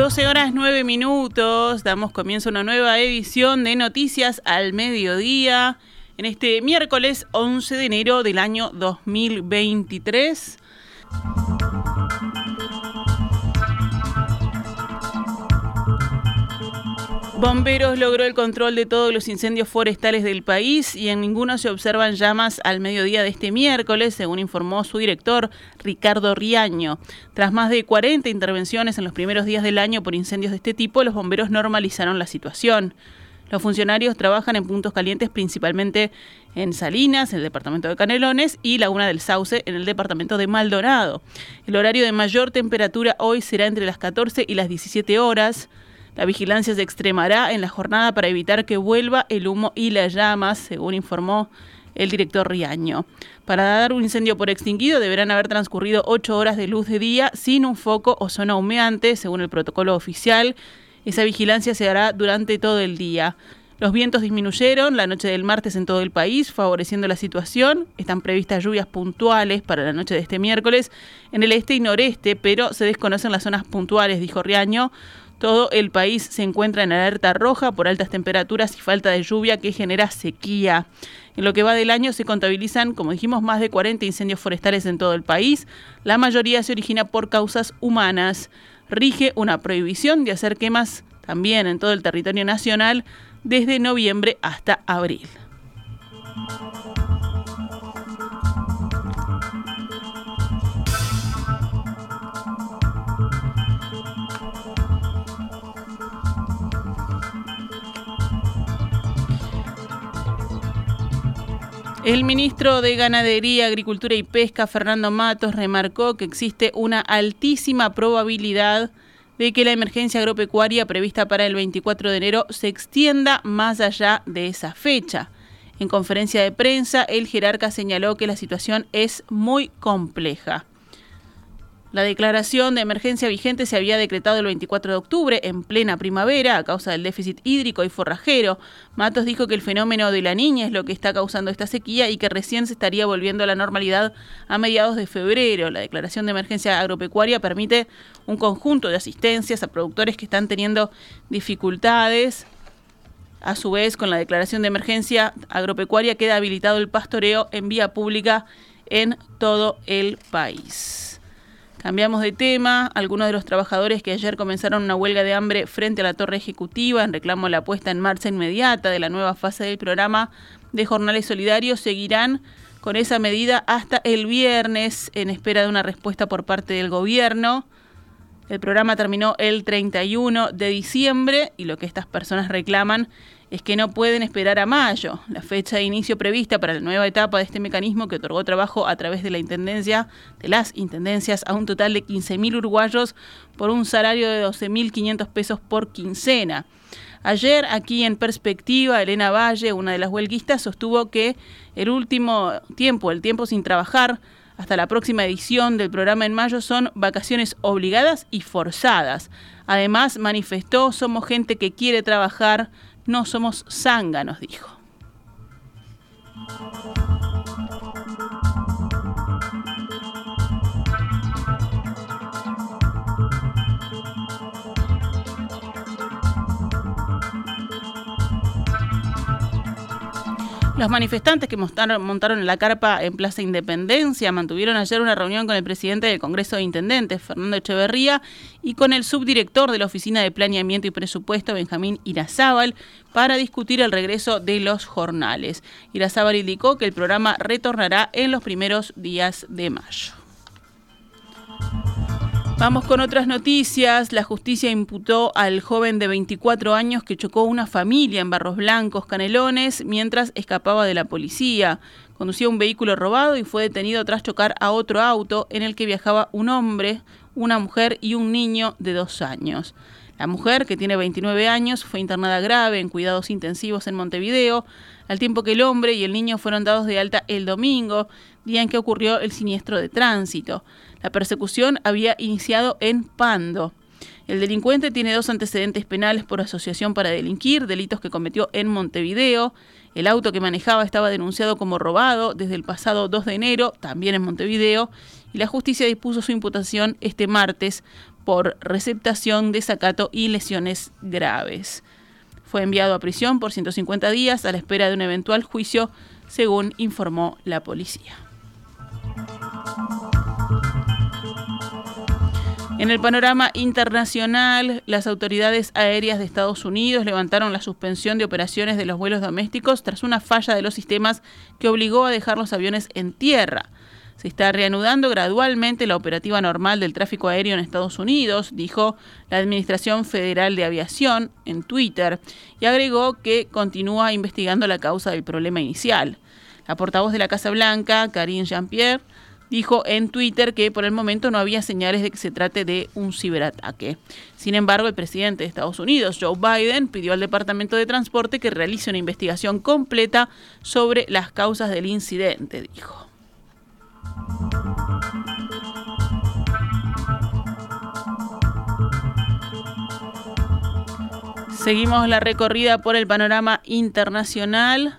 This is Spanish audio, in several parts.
12 horas 9 minutos, damos comienzo a una nueva edición de Noticias al Mediodía en este miércoles 11 de enero del año 2023. Bomberos logró el control de todos los incendios forestales del país y en ninguno se observan llamas al mediodía de este miércoles, según informó su director Ricardo Riaño. Tras más de 40 intervenciones en los primeros días del año por incendios de este tipo, los bomberos normalizaron la situación. Los funcionarios trabajan en puntos calientes principalmente en Salinas, en el departamento de Canelones, y Laguna del Sauce, en el departamento de Maldonado. El horario de mayor temperatura hoy será entre las 14 y las 17 horas. La vigilancia se extremará en la jornada para evitar que vuelva el humo y las llamas, según informó el director Riaño. Para dar un incendio por extinguido deberán haber transcurrido ocho horas de luz de día sin un foco o zona humeante, según el protocolo oficial. Esa vigilancia se hará durante todo el día. Los vientos disminuyeron la noche del martes en todo el país, favoreciendo la situación. Están previstas lluvias puntuales para la noche de este miércoles en el este y noreste, pero se desconocen las zonas puntuales, dijo Riaño. Todo el país se encuentra en alerta roja por altas temperaturas y falta de lluvia que genera sequía. En lo que va del año se contabilizan, como dijimos, más de 40 incendios forestales en todo el país. La mayoría se origina por causas humanas. Rige una prohibición de hacer quemas también en todo el territorio nacional desde noviembre hasta abril. El ministro de Ganadería, Agricultura y Pesca, Fernando Matos, remarcó que existe una altísima probabilidad de que la emergencia agropecuaria prevista para el 24 de enero se extienda más allá de esa fecha. En conferencia de prensa, el jerarca señaló que la situación es muy compleja. La declaración de emergencia vigente se había decretado el 24 de octubre, en plena primavera, a causa del déficit hídrico y forrajero. Matos dijo que el fenómeno de la niña es lo que está causando esta sequía y que recién se estaría volviendo a la normalidad a mediados de febrero. La declaración de emergencia agropecuaria permite un conjunto de asistencias a productores que están teniendo dificultades. A su vez, con la declaración de emergencia agropecuaria queda habilitado el pastoreo en vía pública en todo el país. Cambiamos de tema. Algunos de los trabajadores que ayer comenzaron una huelga de hambre frente a la torre ejecutiva en reclamo a la puesta en marcha inmediata de la nueva fase del programa de jornales solidarios seguirán con esa medida hasta el viernes en espera de una respuesta por parte del gobierno. El programa terminó el 31 de diciembre y lo que estas personas reclaman es que no pueden esperar a mayo, la fecha de inicio prevista para la nueva etapa de este mecanismo que otorgó trabajo a través de la intendencia, de las intendencias, a un total de 15.000 uruguayos por un salario de 12.500 pesos por quincena. Ayer, aquí en perspectiva, Elena Valle, una de las huelguistas, sostuvo que el último tiempo, el tiempo sin trabajar, hasta la próxima edición del programa en mayo son vacaciones obligadas y forzadas. Además, manifestó, somos gente que quiere trabajar, no somos zánganos, dijo. Los manifestantes que montaron, la carpa en Plaza Independencia mantuvieron ayer una reunión con el presidente del Congreso de Intendentes, Fernando Echeverría, y con el subdirector de la Oficina de Planeamiento y Presupuesto, Benjamín Irazábal, para discutir el regreso de los jornales. Irazábal indicó que el programa retornará en los primeros días de mayo. Vamos con otras noticias. La justicia imputó al joven de 24 años que chocó una familia en Barros Blancos, Canelones, mientras escapaba de la policía. Conducía un vehículo robado y fue detenido tras chocar a otro auto en el que viajaba un hombre, una mujer y un niño de dos años. La mujer, que tiene 29 años, fue internada grave en cuidados intensivos en Montevideo, al tiempo que el hombre y el niño fueron dados de alta el domingo, día en que ocurrió el siniestro de tránsito. La persecución había iniciado en Pando. El delincuente tiene dos antecedentes penales por asociación para delinquir, delitos que cometió en Montevideo. El auto que manejaba estaba denunciado como robado desde el pasado 2 de enero, también en Montevideo, y la justicia dispuso su imputación este martes por receptación, desacato y lesiones graves. Fue enviado a prisión por 150 días a la espera de un eventual juicio, según informó la policía. En el panorama internacional, las autoridades aéreas de Estados Unidos levantaron la suspensión de operaciones de los vuelos domésticos tras una falla de los sistemas que obligó a dejar los aviones en tierra. Se está reanudando gradualmente la operativa normal del tráfico aéreo en Estados Unidos, dijo la Administración Federal de Aviación en Twitter, y agregó que continúa investigando la causa del problema inicial. La portavoz de la Casa Blanca, Karine Jean-Pierre, dijo en Twitter que por el momento no había señales de que se trate de un ciberataque. Sin embargo, el presidente de Estados Unidos, Joe Biden, pidió al Departamento de Transporte que realice una investigación completa sobre las causas del incidente, dijo. Seguimos la recorrida por el panorama internacional.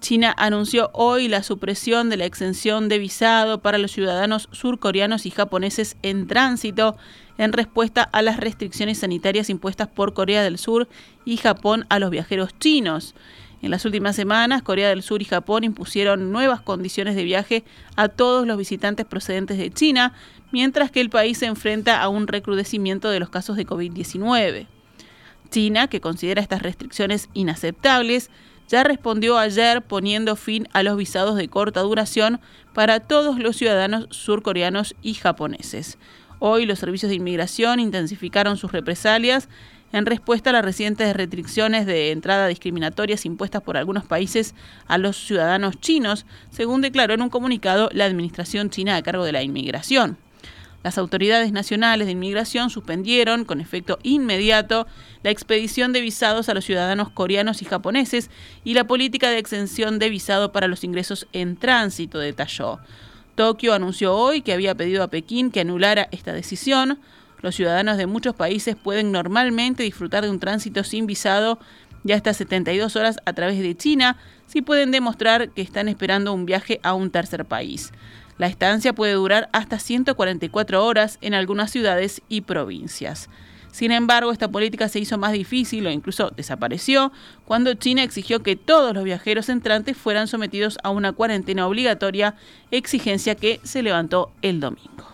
China anunció hoy la supresión de la exención de visado para los ciudadanos surcoreanos y japoneses en tránsito en respuesta a las restricciones sanitarias impuestas por Corea del Sur y Japón a los viajeros chinos. En las últimas semanas, Corea del Sur y Japón impusieron nuevas condiciones de viaje a todos los visitantes procedentes de China, mientras que el país se enfrenta a un recrudecimiento de los casos de COVID-19. China, que considera estas restricciones inaceptables, ya respondió ayer poniendo fin a los visados de corta duración para todos los ciudadanos surcoreanos y japoneses. Hoy los servicios de inmigración intensificaron sus represalias en respuesta a las recientes restricciones de entrada discriminatorias impuestas por algunos países a los ciudadanos chinos, según declaró en un comunicado la Administración china a cargo de la inmigración. Las autoridades nacionales de inmigración suspendieron, con efecto inmediato, la expedición de visados a los ciudadanos coreanos y japoneses y la política de exención de visado para los ingresos en tránsito, detalló. Tokio anunció hoy que había pedido a Pekín que anulara esta decisión. Los ciudadanos de muchos países pueden normalmente disfrutar de un tránsito sin visado de hasta 72 horas a través de China si pueden demostrar que están esperando un viaje a un tercer país. La estancia puede durar hasta 144 horas en algunas ciudades y provincias. Sin embargo, esta política se hizo más difícil o incluso desapareció cuando China exigió que todos los viajeros entrantes fueran sometidos a una cuarentena obligatoria, exigencia que se levantó el domingo.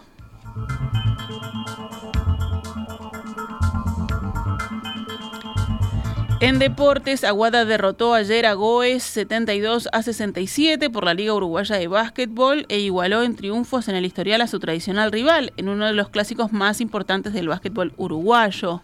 En deportes, Aguada derrotó ayer a Goes 72 a 67 por la Liga Uruguaya de Básquetbol e igualó en triunfos en el historial a su tradicional rival en uno de los clásicos más importantes del básquetbol uruguayo.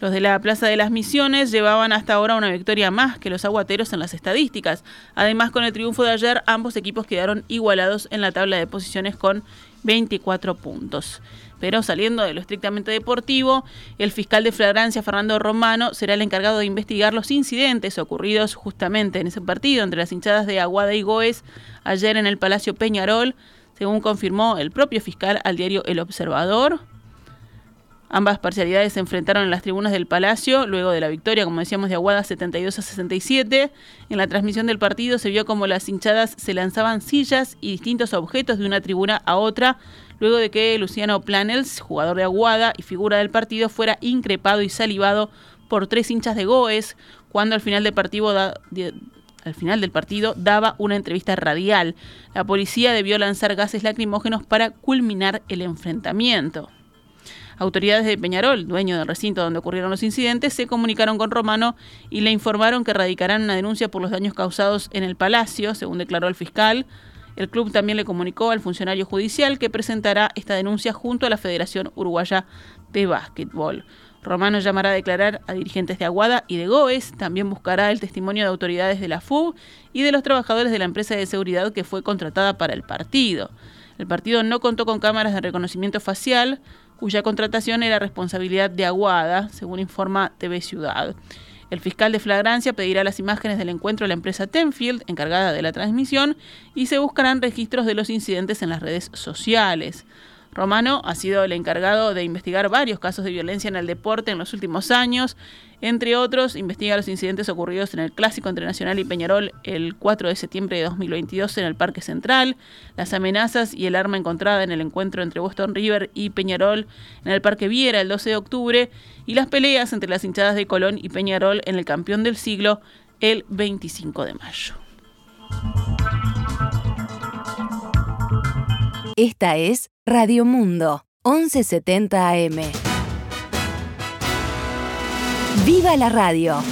Los de la Plaza de las Misiones llevaban hasta ahora una victoria más que los aguateros en las estadísticas. Además, con el triunfo de ayer, ambos equipos quedaron igualados en la tabla de posiciones con 24 puntos. Pero saliendo de lo estrictamente deportivo, el fiscal de flagrancia Fernando Romano será el encargado de investigar los incidentes ocurridos justamente en ese partido entre las hinchadas de Aguada y Goes ayer en el Palacio Peñarol, según confirmó el propio fiscal al diario El Observador. Ambas parcialidades se enfrentaron en las tribunas del Palacio luego de la victoria, como decíamos, de Aguada 72 a 67. En la transmisión del partido se vio como las hinchadas se lanzaban sillas y distintos objetos de una tribuna a otra, luego de que Luciano Planels, jugador de Aguada y figura del partido, fuera increpado y salivado por tres hinchas de Goes, cuando al final del partido al final del partido daba una entrevista radial. La policía debió lanzar gases lacrimógenos para culminar el enfrentamiento. Autoridades de Peñarol, dueño del recinto donde ocurrieron los incidentes, se comunicaron con Romano y le informaron que radicarán una denuncia por los daños causados en el palacio, según declaró el fiscal. El club también le comunicó al funcionario judicial que presentará esta denuncia junto a la Federación Uruguaya de Básquetbol. Romano llamará a declarar a dirigentes de Aguada y de Goes, también buscará el testimonio de autoridades de la FUB y de los trabajadores de la empresa de seguridad que fue contratada para el partido. El partido no contó con cámaras de reconocimiento facial, cuya contratación era responsabilidad de Aguada, según informa TV Ciudad. El fiscal de flagrancia pedirá las imágenes del encuentro a la empresa Tenfield, encargada de la transmisión, y se buscarán registros de los incidentes en las redes sociales. Romano ha sido el encargado de investigar varios casos de violencia en el deporte en los últimos años. Entre otros, investiga los incidentes ocurridos en el Clásico entre Nacional y Peñarol el 4 de septiembre de 2022 en el Parque Central, las amenazas y el arma encontrada en el encuentro entre Boston River y Peñarol en el Parque Viera el 12 de octubre y las peleas entre las hinchadas de Colón y Peñarol en el Campeón del Siglo el 25 de mayo. Esta es Radio Mundo, 1170 AM. ¡Viva la radio!